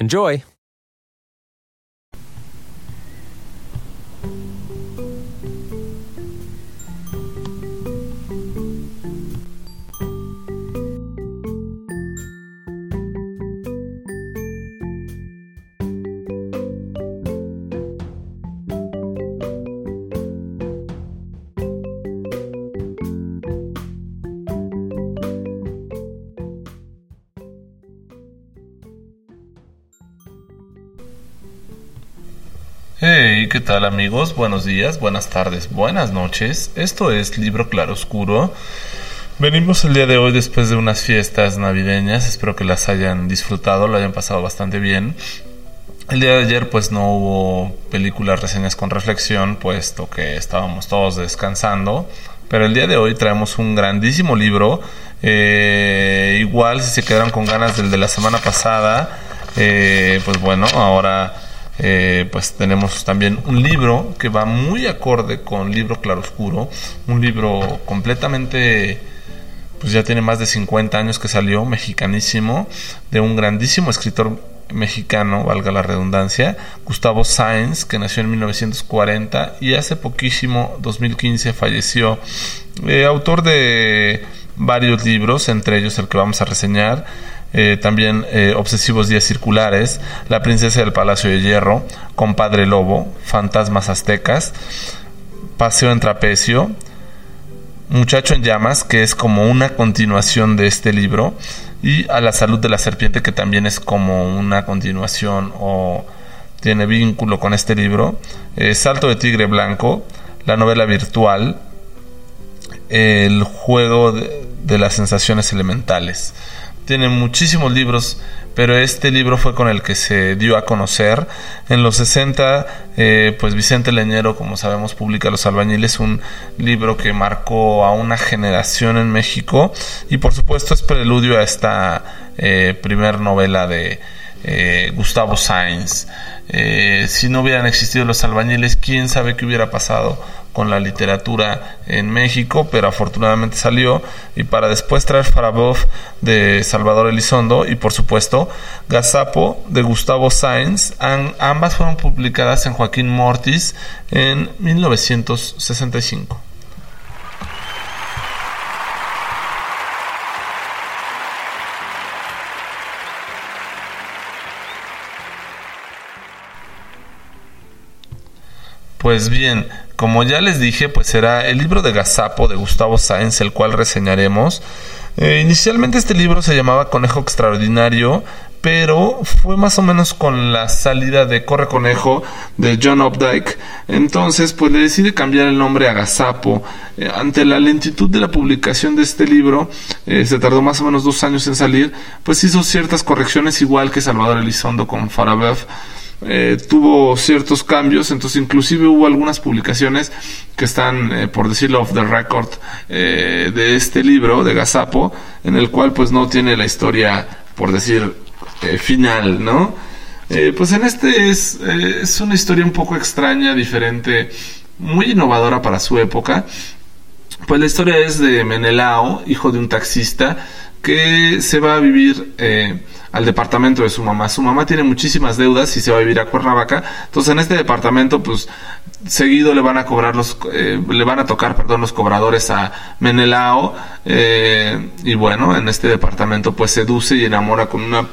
Enjoy! Hey, ¿qué tal amigos? Buenos días, buenas tardes, buenas noches. Esto es Libro Claroscuro. Venimos el día de hoy después de unas fiestas navideñas. Espero que las hayan disfrutado, lo hayan pasado bastante bien. El día de ayer pues no hubo películas reseñas con reflexión, puesto que estábamos todos descansando. Pero el día de hoy traemos un grandísimo libro. Eh, igual si se quedaron con ganas del de la semana pasada, eh, pues bueno, ahora eh, pues tenemos también un libro que va muy acorde con Libro Claroscuro, un libro completamente, pues ya tiene más de 50 años que salió, mexicanísimo, de un grandísimo escritor mexicano, valga la redundancia, Gustavo Sáenz, que nació en 1940 y hace poquísimo, 2015, falleció. Eh, autor de varios libros, entre ellos el que vamos a reseñar, eh, también eh, Obsesivos Días Circulares, La Princesa del Palacio de Hierro, Compadre Lobo, Fantasmas Aztecas, Paseo en Trapecio, Muchacho en Llamas, que es como una continuación de este libro, y A la Salud de la Serpiente, que también es como una continuación o tiene vínculo con este libro, eh, Salto de Tigre Blanco, la novela virtual, el juego de las sensaciones elementales tiene muchísimos libros, pero este libro fue con el que se dio a conocer. En los 60, eh, pues Vicente Leñero, como sabemos, publica Los Albañiles, un libro que marcó a una generación en México y por supuesto es preludio a esta eh, primer novela de eh, Gustavo Sainz. si no hubieran existido los albañiles, quién sabe qué hubiera pasado con la literatura en México, pero afortunadamente salió. Y para después traer Farabov de Salvador Elizondo y por supuesto Gazapo de Gustavo Sáenz. ambas fueron publicadas en Joaquín Mortis en 1965. Pues bien, como ya les dije, pues será el libro de Gazapo de Gustavo Sáenz, el cual reseñaremos. Eh, inicialmente este libro se llamaba Conejo Extraordinario, pero fue más o menos con la salida de Corre Conejo de John Updike. Entonces, pues le decide cambiar el nombre a Gazapo. Eh, ante la lentitud de la publicación de este libro, eh, se tardó más o menos dos años en salir, pues hizo ciertas correcciones igual que Salvador Elizondo con Farabev. Eh, tuvo ciertos cambios, entonces inclusive hubo algunas publicaciones que están, eh, por decirlo off the record, eh, de este libro de Gazapo, en el cual pues no tiene la historia, por decir, final, ¿no? pues en este es, es una historia un poco extraña, diferente, muy innovadora para su época. Pues la historia es de Menelao, hijo de un taxista, que se va a vivir al departamento de su mamá. Su mamá tiene muchísimas deudas y se va a vivir a Cuernavaca. Entonces en este departamento, pues seguido le van a cobrar los, eh, le van a tocar, perdón, los cobradores a Menelao. Eh, y bueno, en este departamento pues seduce y enamora con una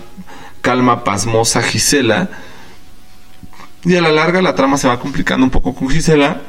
calma pasmosa Gisela. Y a la larga la trama se va complicando un poco con Gisela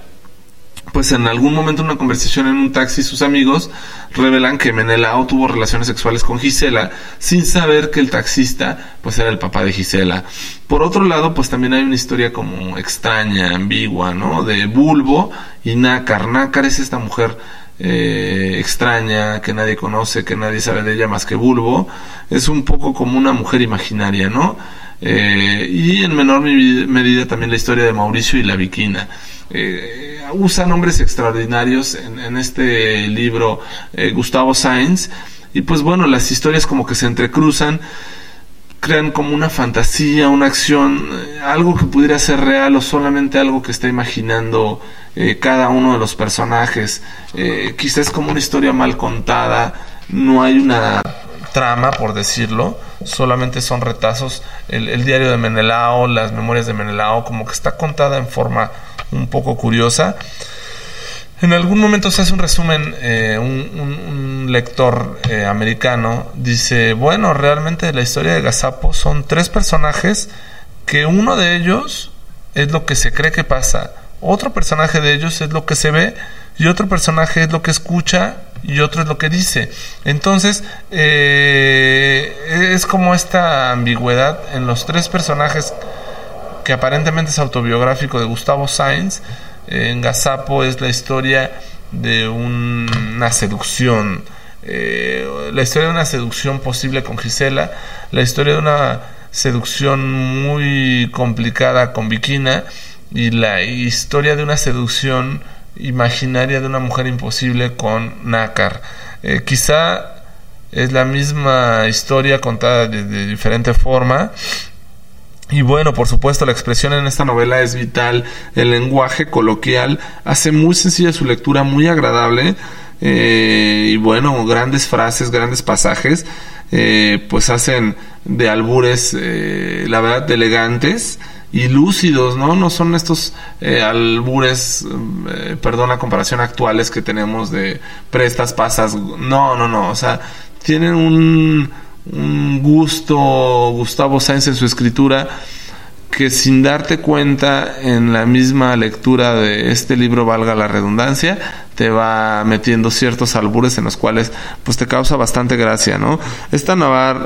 pues en algún momento en una conversación en un taxi sus amigos revelan que Menelao tuvo relaciones sexuales con Gisela sin saber que el taxista pues era el papá de Gisela. Por otro lado, pues también hay una historia como extraña, ambigua, ¿no? De Bulbo y Nácar. Nácar es esta mujer eh, extraña que nadie conoce, que nadie sabe de ella más que Bulbo. Es un poco como una mujer imaginaria, ¿no? Eh, y en menor medida también la historia de Mauricio y la Viquina. Eh, usa nombres extraordinarios en, este libro eh, Gustavo Sainz y pues bueno, las historias como que se entrecruzan crean como una fantasía, una acción, eh, algo que pudiera ser real o solamente algo que está imaginando cada uno de los personajes. quizás como una historia mal contada, no hay una trama, por decirlo, solamente son retazos. El, el diario de Menelao, las memorias de Menelao, como que está contada en forma un poco curiosa. En algún momento se hace un resumen, eh, un, lector eh, americano dice, bueno, realmente la historia de Gazapo son tres personajes que uno de ellos es lo que se cree que pasa, otro personaje de ellos es lo que se ve y otro personaje es lo que escucha y otro es lo que dice. Entonces, eh, es como esta ambigüedad en los tres personajes que aparentemente es autobiográfico de Gustavo Sainz. En Gazapo es la historia de una seducción, eh, la historia de una seducción posible con Gisela, la historia de una seducción muy complicada con Viquina y la historia de una seducción imaginaria de una mujer imposible con Nácar. Eh, quizá es la misma historia contada de diferente forma, y bueno, por supuesto, la expresión en esta novela es vital, el lenguaje coloquial hace muy sencilla su lectura, muy agradable, eh, y bueno, grandes frases, grandes pasajes, eh, pues hacen de albures, eh, la verdad, elegantes y lúcidos, ¿no? No son estos albures, perdón, la comparación actuales que tenemos de prestas, pasas, no, no, no, o sea, tienen un un gusto Gustavo Sáenz en su escritura que sin darte cuenta en la misma lectura de este libro, valga la redundancia, te va metiendo ciertos albures en los cuales pues te causa bastante gracia, ¿no? Esta,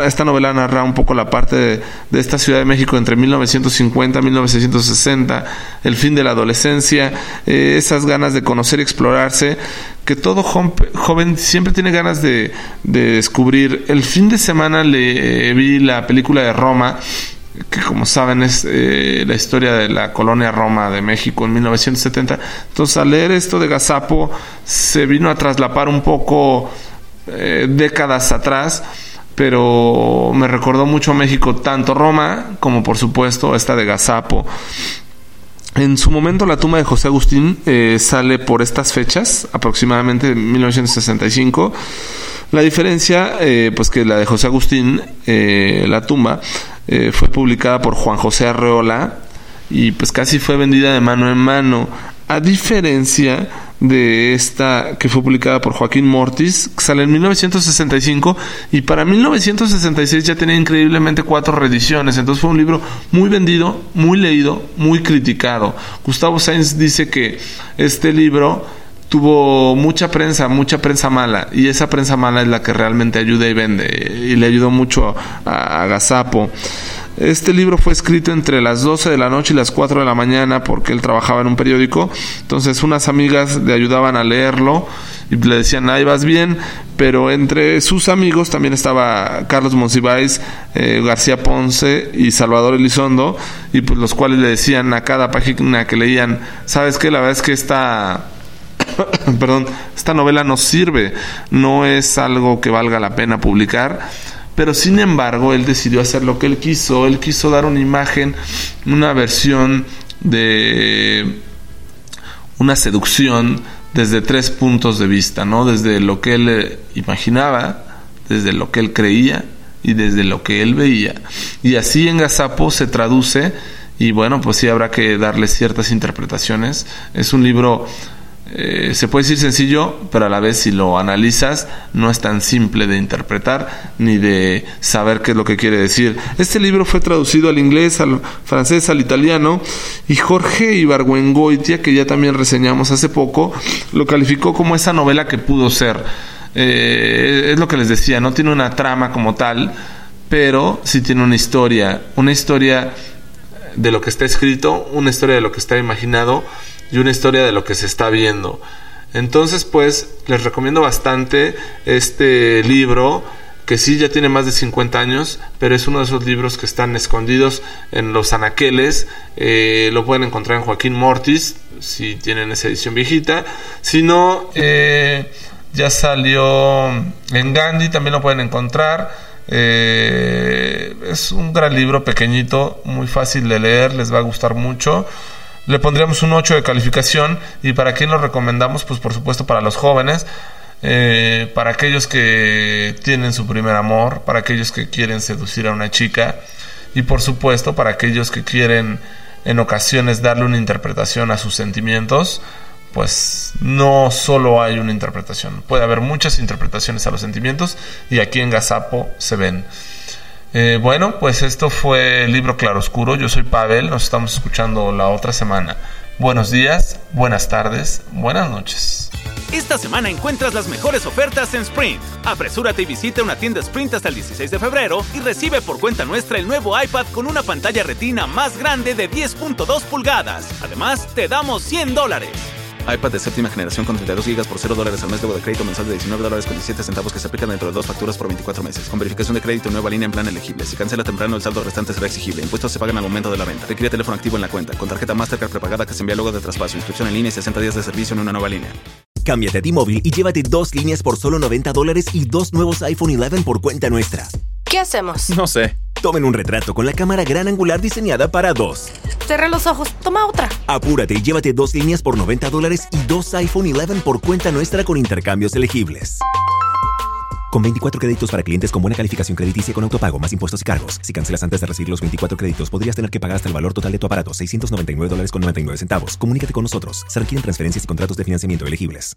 esta novela narra un poco la parte de, esta Ciudad de México entre 1950 y 1960, el fin de la adolescencia, eh, esas ganas de conocer y explorarse, que todo joven siempre tiene ganas de, de descubrir. El fin de semana le vi la película de Roma, que como saben es eh, la historia de la colonia Roma de México en 1970. Entonces al leer esto de Gazapo se vino a traslapar un poco eh, décadas atrás, pero me recordó mucho a México, tanto Roma como por supuesto esta de Gazapo. En su momento la tumba de José Agustín eh, sale por estas fechas, aproximadamente en 1965. La diferencia, pues que la de José Agustín, la tumba, eh, fue publicada por Juan José Arreola y pues casi fue vendida de mano en mano. A diferencia de esta que fue publicada por Joaquín Mortis, sale en 1965 y para 1966 ya tenía increíblemente cuatro reediciones, entonces fue un libro muy vendido, muy leído, muy criticado. Gustavo Sainz dice que este libro tuvo mucha prensa, mucha prensa mala, y esa prensa mala es la que realmente ayuda y vende, y le ayudó mucho a, a Gazapo. Este libro fue escrito entre las 12 de la noche y las 4 de la mañana porque él trabajaba en un periódico. Entonces unas amigas le ayudaban a leerlo y le decían, ahí vas bien. Pero entre sus amigos también estaba Carlos Monsiváis, eh, García Ponce y Salvador Elizondo, y pues los cuales le decían a cada página que leían, ¿sabes qué? La verdad es que esta perdón, esta novela no sirve, no es algo que valga la pena publicar, pero sin embargo él decidió hacer lo que él quiso, él quiso dar una imagen, una versión de una seducción desde tres puntos de vista, ¿no? Desde lo que él eh, imaginaba, desde lo que él creía y desde lo que él veía. Y así en Gazapo se traduce y bueno, pues sí habrá que darle ciertas interpretaciones. Es un libro eh, se puede decir sencillo, pero a la vez si lo analizas no es tan simple de interpretar ni de saber qué es lo que quiere decir. Este libro fue traducido al inglés, al francés, al italiano y Jorge Ibargüengoitia, que ya también reseñamos hace poco, lo calificó como esa novela que pudo ser. Eh, es lo que les decía, no tiene una trama como tal, pero sí tiene una historia, una historia de lo que está escrito, una historia de lo que está imaginado y una historia de lo que se está viendo. Entonces, pues, les recomiendo bastante este libro, que sí ya tiene más de 50 años, pero es uno de esos libros que están escondidos en los anaqueles. Eh, lo pueden encontrar en Joaquín Mortis, si tienen esa edición viejita. Si no, eh, ya salió en Gandhi, también lo pueden encontrar. Eh, es un gran libro pequeñito, muy fácil de leer, les va a gustar mucho le pondríamos un 8 de calificación. ¿Y para quién lo recomendamos? Pues por supuesto para los jóvenes, eh, para aquellos que tienen su primer amor, para aquellos que quieren seducir a una chica y por supuesto para aquellos que quieren en ocasiones darle una interpretación a sus sentimientos. Pues no solo hay una interpretación, puede haber muchas interpretaciones a los sentimientos y aquí en Gazapo se ven. Eh, bueno, pues esto fue el libro Claroscuro. Yo soy Pavel, nos estamos escuchando la otra semana. Buenos días, buenas tardes, buenas noches. Esta semana encuentras las mejores ofertas en Sprint. Apresúrate y visita una tienda Sprint hasta el 16 de febrero y recibe por cuenta nuestra el nuevo iPad con una pantalla retina más grande de 10.2 pulgadas. Además, te damos 100 dólares iPad de séptima generación con 32 GB por 0 dólares al mes luego de crédito mensual de 19 dólares con 17 centavos que se aplican dentro de dos facturas por 24 meses. Con verificación de crédito nueva línea en plan elegible. Si cancela temprano, el saldo restante será exigible. Impuestos se pagan al momento de la venta. Requiere teléfono activo en la cuenta. Con tarjeta Mastercard prepagada que se envía luego de traspaso. Inscripción en línea y 60 días de servicio en una nueva línea. Cámbiate a T-Mobile y llévate dos líneas por solo 90 dólares y dos nuevos iPhone 11 por cuenta nuestra. ¿Qué hacemos? No sé. Tomen un retrato con la cámara gran angular diseñada para dos. Cerra los ojos, toma otra. Apúrate y llévate dos líneas por 90 dólares y dos iPhone 11 por cuenta nuestra con intercambios elegibles. Con 24 créditos para clientes con buena calificación crediticia con autopago, más impuestos y cargos. Si cancelas antes de recibir los 24 créditos, podrías tener que pagar hasta el valor total de tu aparato, 699 dólares con 99 centavos. Comunícate con nosotros. Se requieren transferencias y contratos de financiamiento elegibles.